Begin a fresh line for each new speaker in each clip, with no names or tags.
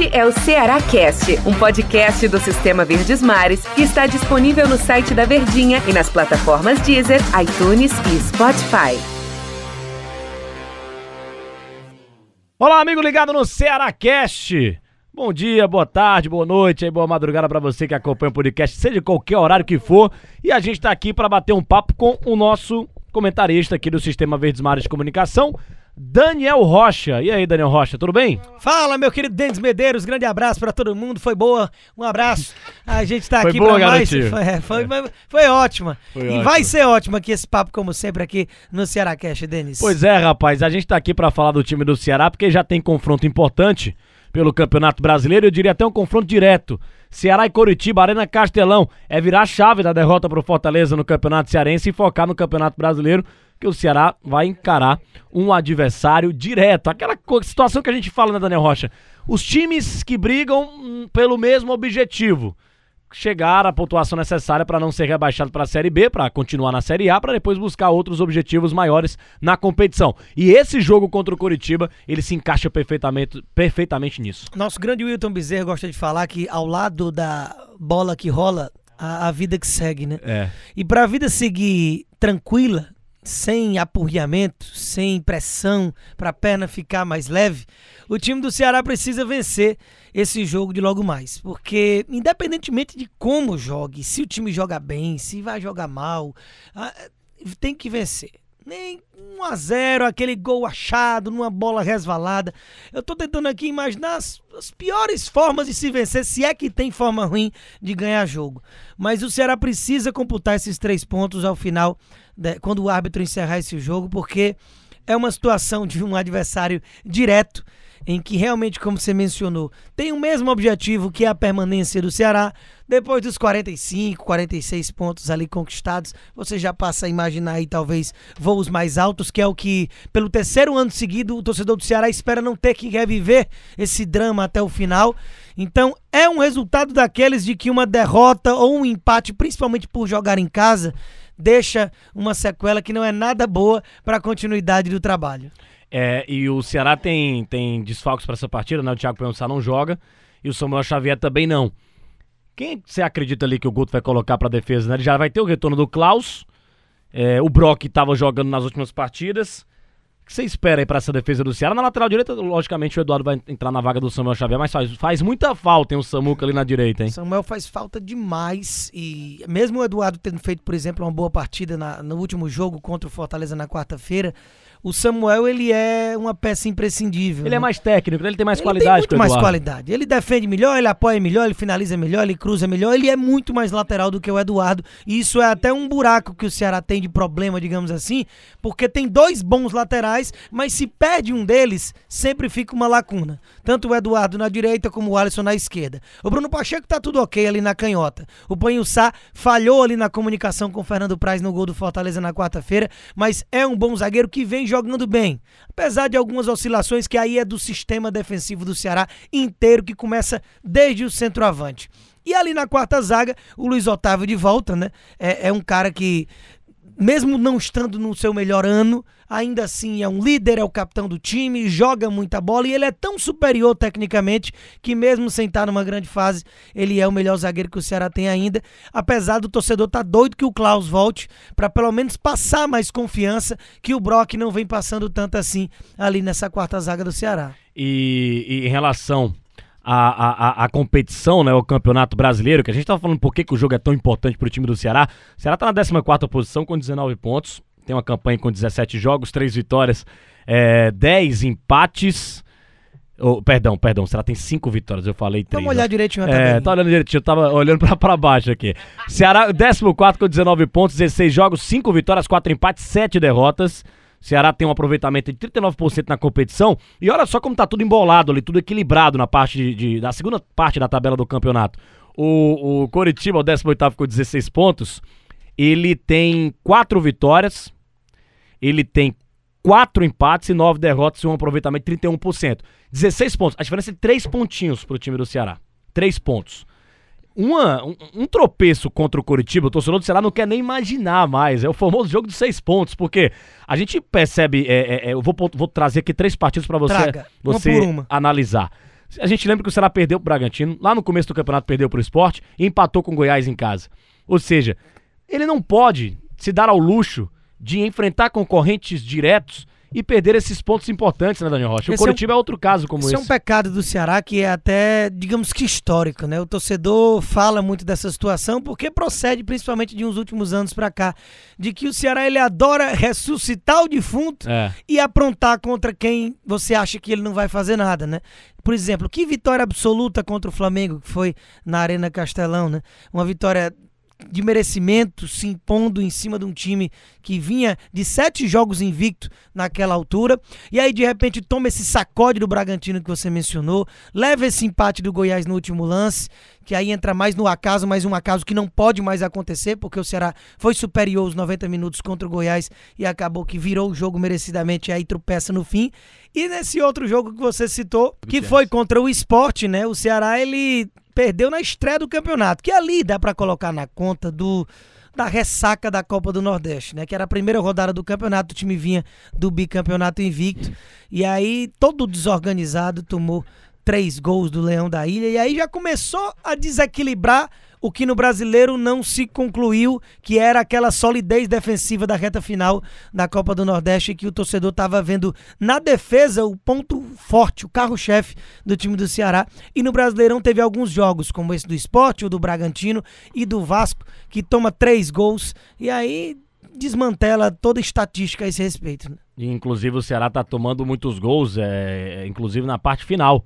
Este é o Ceará Cast, um podcast do Sistema Verdes Mares que está disponível no site da Verdinha e nas plataformas Deezer, iTunes e Spotify.
Olá, amigo ligado no Ceará Cast. Bom dia, boa tarde, boa noite boa madrugada para você que acompanha o podcast, seja qualquer horário que for. E a gente está aqui para bater um papo com o nosso comentarista aqui do Sistema Verdes Mares de Comunicação, Daniel Rocha. E aí, Daniel Rocha, tudo bem?
Fala, meu querido Denis Medeiros, grande abraço pra todo mundo, foi boa, um abraço. A gente tá
Foi
aqui
boa,
pra mais. Foi, é, foi, foi ótima.
Foi
e
ótima.
vai ser ótimo aqui esse papo, como sempre, aqui no Ceará Cash, Denis.
Pois é, rapaz, a gente tá aqui para falar do time do Ceará porque já tem confronto importante pelo Campeonato Brasileiro, eu diria até um confronto direto. Ceará e Coritiba, Arena Castelão, é virar a chave da derrota pro Fortaleza no Campeonato Cearense e focar no Campeonato Brasileiro, que o Ceará vai encarar um adversário direto. Aquela situação que a gente fala, né, Daniel Rocha? Os times que brigam hum, pelo mesmo objetivo. Chegar à pontuação necessária para não ser rebaixado para a Série B, para continuar na Série A, para depois buscar outros objetivos maiores na competição. E esse jogo contra o Coritiba, ele se encaixa perfeitamente, perfeitamente nisso.
Nosso grande Wilton Bezerra gosta de falar que ao lado da bola que rola, a, a vida que segue, né?
É.
E pra vida seguir tranquila, sem apurriamento, sem pressão, pra perna ficar mais leve, o time do Ceará precisa vencer esse jogo de logo mais. Porque, independentemente de como jogue, se o time joga bem, se vai jogar mal, tem que vencer. Nem 1 a 0 aquele gol achado, numa bola resvalada. Eu tô tentando aqui imaginar as, as piores formas de se vencer, se é que tem forma ruim de ganhar jogo. Mas o Ceará precisa computar esses três pontos ao final, né, quando o árbitro encerrar esse jogo, porque é uma situação de um adversário direto em que realmente, como você mencionou, tem o mesmo objetivo que é a permanência do Ceará. Depois dos 45, 46 pontos ali conquistados, você já passa a imaginar aí talvez voos mais altos, que é o que, pelo terceiro ano seguido, o torcedor do Ceará espera não ter que reviver esse drama até o final. Então, é um resultado daqueles de que uma derrota ou um empate, principalmente por jogar em casa, deixa uma sequela que não é nada boa para a continuidade do trabalho.
É, e o Ceará tem, tem desfalques para essa partida, né? O Thiago Pensar não joga e o Samuel Xavier também não. Quem você acredita ali que o Guto vai colocar para defesa? Né? Ele já vai ter o retorno do Klaus, é, o Brock estava jogando nas últimas partidas. Que você espera aí para essa defesa do Ceará? Na lateral direita, logicamente, o Eduardo vai entrar na vaga do Samuel Xavier, mas faz, faz muita falta, hein, o Samuca ali na direita, hein?
Samuel faz falta demais e mesmo o Eduardo tendo feito, por exemplo, uma boa partida na- no último jogo contra o Fortaleza na quarta-feira, o Samuel ele é uma peça imprescindível.
Ele
né?
é mais técnico, ele tem mais
Ele
qualidade
tem muito mais qualidade. Ele defende melhor, ele apoia melhor, ele finaliza melhor, ele cruza melhor. Ele é muito mais lateral do que o Eduardo. E isso é até um buraco que o Ceará tem de problema, digamos assim, porque tem dois bons laterais, mas se perde um deles, sempre fica uma lacuna. Tanto o Eduardo na direita como o Alisson na esquerda. O Bruno Pacheco tá tudo ok ali na canhota. O Panhussá falhou ali na comunicação com o Fernando Praz no gol do Fortaleza na quarta-feira, mas é um bom zagueiro que vem jogando bem. Apesar de algumas oscilações que aí é do sistema defensivo do Ceará inteiro, que começa desde o centroavante. E ali na quarta zaga, o Luiz Otávio de volta, né? É, é um cara que, mesmo não estando no seu melhor ano, ainda assim é um líder, é o capitão do time, joga muita bola e ele é tão superior tecnicamente que, mesmo sem estar numa grande fase, ele é o melhor zagueiro que o Ceará tem ainda. Apesar do torcedor estar doido que o Klaus volte para pelo menos passar mais confiança que o Brock não vem passando tanto assim ali nessa quarta zaga do Ceará.
E, e em relação à, à- à competição, né, o Campeonato Brasileiro, que a gente tava falando por que, que o jogo é tão importante pro time do Ceará. O Ceará tá na 14ª posição com 19 pontos, tem uma campanha com 17 jogos, 3 vitórias, é, 10 empates. Oh, perdão, perdão, o Ceará tem 5 vitórias, eu falei 3.
Vamos olhar direitinho a
É, tá olhando direitinho, eu tava olhando pra, pra baixo aqui. Ceará, 14 com 19 pontos, 16 jogos, 5 vitórias, 4 empates, 7 derrotas. Ceará tem um aproveitamento de 39% na competição. E olha só como tá tudo embolado ali, tudo equilibrado na parte de, de- da segunda parte da tabela do campeonato. O, o Coritiba, o 18 com 16 pontos, ele tem 4 vitórias, ele tem 4 empates e 9 derrotas e um aproveitamento de 31%. 16 pontos. A diferença é 3 pontinhos pro time do Ceará. 3 pontos. Uma, um, um tropeço contra o Curitiba, o torcedor do Ceará não quer nem imaginar mais. É o famoso jogo de seis pontos, porque a gente percebe. é, é, é, eu vou, vou trazer aqui três partidos para você,
Traga, uma
você
por uma.
analisar. A gente lembra que o Ceará perdeu pro Bragantino, lá no começo do campeonato perdeu pro esporte e empatou com o Goiás em casa. Ou seja, ele não pode se dar ao luxo de enfrentar concorrentes diretos e perder esses pontos importantes, né, Daniel Rocha? O
Esse é um-
Coritiba é, outro caso como
Isso
esse.
é um pecado do Ceará que é até, digamos que histórico, né? O torcedor fala muito dessa situação porque procede principalmente de uns últimos anos pra cá, de que o Ceará ele adora ressuscitar o defunto
É.
e aprontar contra quem você acha que ele não vai fazer nada, né? Por exemplo, que vitória absoluta contra o Flamengo, que foi na Arena Castelão, né? Uma vitória de merecimento, se impondo em cima de um time que vinha de sete jogos invicto naquela altura. E aí, de repente, toma esse sacode do Bragantino que você mencionou, leva esse empate do Goiás no último lance, que aí entra mais no acaso, mas um acaso que não pode mais acontecer, porque o Ceará foi superior os 90 minutos contra o Goiás e acabou que virou o jogo merecidamente e aí tropeça no fim. E nesse outro jogo que você citou, que foi contra o Sport, né? O Ceará ele perdeu na estreia do campeonato, que ali dá pra colocar na conta do da ressaca da Copa do Nordeste, né? Que era a primeira rodada do campeonato, o time vinha do bicampeonato invicto. E aí, todo desorganizado, tomou três gols do Leão da Ilha. E aí já começou a desequilibrar o que no brasileiro não se concluiu, que era aquela solidez defensiva da reta final da Copa do Nordeste, que o torcedor estava vendo na defesa o ponto forte, o carro-chefe do time do Ceará. E no Brasileirão teve alguns jogos, como esse do Esporte, o do Bragantino e do Vasco, que toma três gols. E aí desmantela toda a estatística a esse respeito. né?
Inclusive o Ceará tá tomando muitos gols, é, inclusive na parte final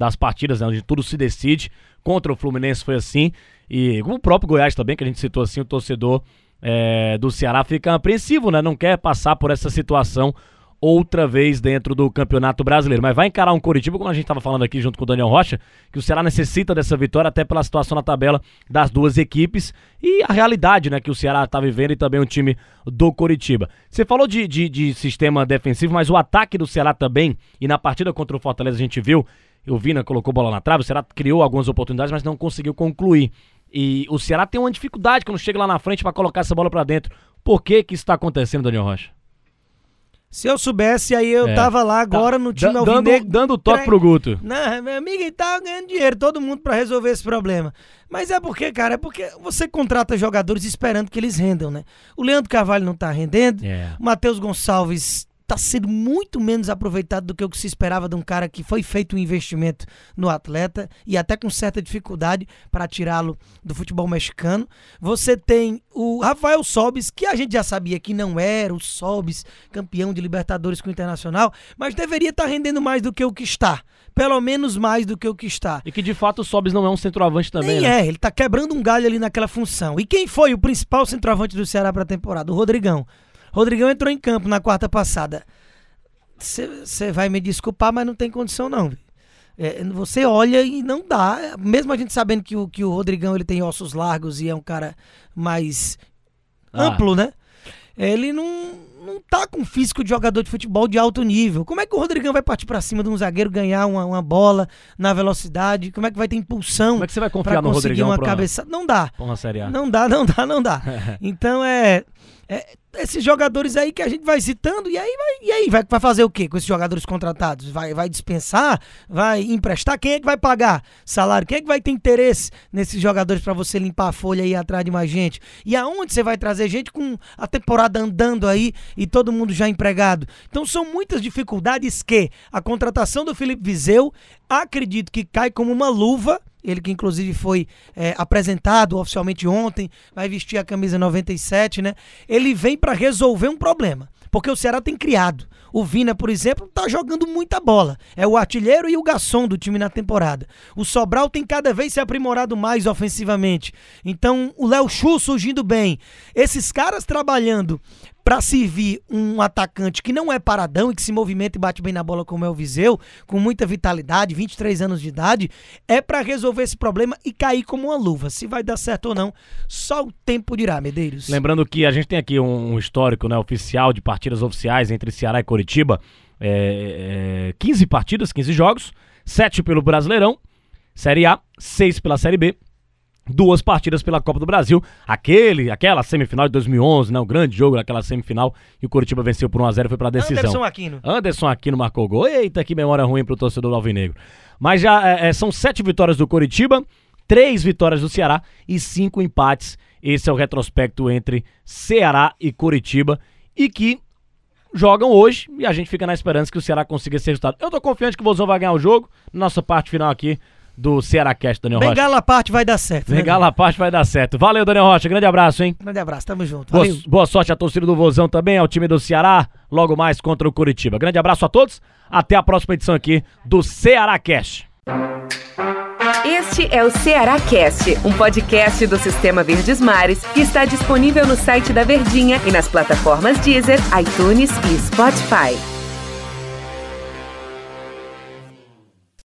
das partidas, né, onde tudo se decide. Contra o Fluminense foi assim. E como o próprio Goiás também, que a gente citou assim, o torcedor é, do Ceará fica apreensivo, né? Não quer passar por essa situação outra vez dentro do Campeonato Brasileiro. Mas vai encarar um Coritiba, como a gente estava falando aqui junto com o Daniel Rocha, que o Ceará necessita dessa vitória até pela situação na tabela das duas equipes e a realidade né, que o Ceará está vivendo e também o time do Coritiba. Você falou de, de, de sistema defensivo, mas o ataque do Ceará também, e na partida contra o Fortaleza a gente viu, o Vina colocou bola na trave, o Ceará criou algumas oportunidades, mas não conseguiu concluir. E o Ceará tem uma dificuldade quando chega lá na frente para colocar essa bola para dentro. Por que que isso está acontecendo, Daniel Rocha?
Se eu soubesse, aí eu
É.
tava lá agora
Tá
no time
da-
alvinegro.
dando, dando toque pro Guto.
Não, meu amigo, ele tá ganhando dinheiro, todo mundo pra resolver esse problema. Mas é porque, cara, é porque você contrata jogadores esperando que eles rendam, né? O Leandro Carvalho não tá rendendo,
É.
o Matheus Gonçalves tá sendo muito menos aproveitado do que o que se esperava de um cara que foi feito um investimento no atleta e até com certa dificuldade para tirá-lo do futebol mexicano. Você tem o Rafael Sobis, que a gente já sabia que não era o Sobis, campeão de Libertadores com o Internacional, mas deveria estar rendendo mais do que o que está. Pelo menos mais do que o que está.
E que de fato o Sobis não é um centroavante também,
Nem
né?
é, ele tá quebrando um galho ali naquela função. E quem foi o principal centroavante do Ceará pra temporada? O Rodrigão. Rodrigão entrou em campo na quarta passada. Você vai me desculpar, mas não tem condição não. É, você olha e não dá. Mesmo a gente sabendo que o, que o Rodrigão ele tem ossos largos e é um cara mais
Ah.
amplo, né? Ele não, não tá com físico de jogador de futebol de alto nível. Como é que o Rodrigão vai partir pra cima de um zagueiro, ganhar uma, uma bola na velocidade? Como é que vai ter impulsão
Como é que você vai confiar no
conseguir
Rodrigão
uma
pra,
cabeça? Não dá.
pra uma Série A?
Não dá, não dá, não dá. Então é, é esses jogadores aí que a gente vai citando e aí vai, e aí vai, vai fazer o quê com esses jogadores contratados? Vai, vai dispensar? Vai emprestar? Quem é que vai pagar salário? Quem é que vai ter interesse nesses jogadores pra você limpar a folha ir atrás de mais gente? E aonde você vai trazer gente com a temporada andando aí e todo mundo já empregado? Então são muitas dificuldades que a contratação do Felipe Viseu acredito que cai como uma luva ele que inclusive foi é, apresentado oficialmente ontem, vai vestir a camisa 97, né? Ele vem para resolver um problema. Porque o Ceará tem criado. O Vina, por exemplo, tá jogando muita bola. É o artilheiro e o garçom do time na temporada. O Sobral tem cada vez se aprimorado mais ofensivamente. Então, o Léo Chu surgindo bem. Esses caras trabalhando para servir um atacante que não é paradão e que se movimenta e bate bem na bola como é o Viseu, com muita vitalidade, 23 anos de idade, é para resolver esse problema e cair como uma luva. Se vai dar certo ou não, só o tempo dirá, Medeiros.
Lembrando que a gente tem aqui um, histórico né, oficial de partidas oficiais entre Ceará e Coritiba. É, é, 15 partidas, 15 jogos, 7 pelo Brasileirão, Série A, 6 pela Série B. duas partidas pela Copa do Brasil. Aquele, aquela semifinal de 2011, né? O grande jogo daquela semifinal e o Curitiba venceu por 1 a 0 e foi pra decisão.
Anderson Aquino.
Anderson Aquino marcou gol. Eita, que memória ruim pro torcedor do Alvinegro. Mas já é, é, são sete vitórias do Curitiba, três vitórias do Ceará e cinco empates. Esse é o retrospecto entre Ceará e Curitiba e que jogam hoje e a gente fica na esperança que o Ceará consiga esse resultado. Eu tô confiante que o Vozão vai ganhar o jogo. Nossa parte final aqui do Ceará Cast, Daniel Rocha.
Bengala a parte vai dar certo. né?
Bengala a parte vai dar certo. Valeu, Daniel Rocha. Grande abraço, hein?
Grande abraço, tamo junto.
Boa,
Valeu.
boa sorte à torcida do Vozão também, ao time do Ceará, logo mais contra o Curitiba. Grande abraço a todos, até a próxima edição aqui do Ceará Cast.
Este é o Ceará Cast, um podcast do Sistema Verdes Mares que está disponível no site da Verdinha e nas plataformas Deezer, iTunes e Spotify.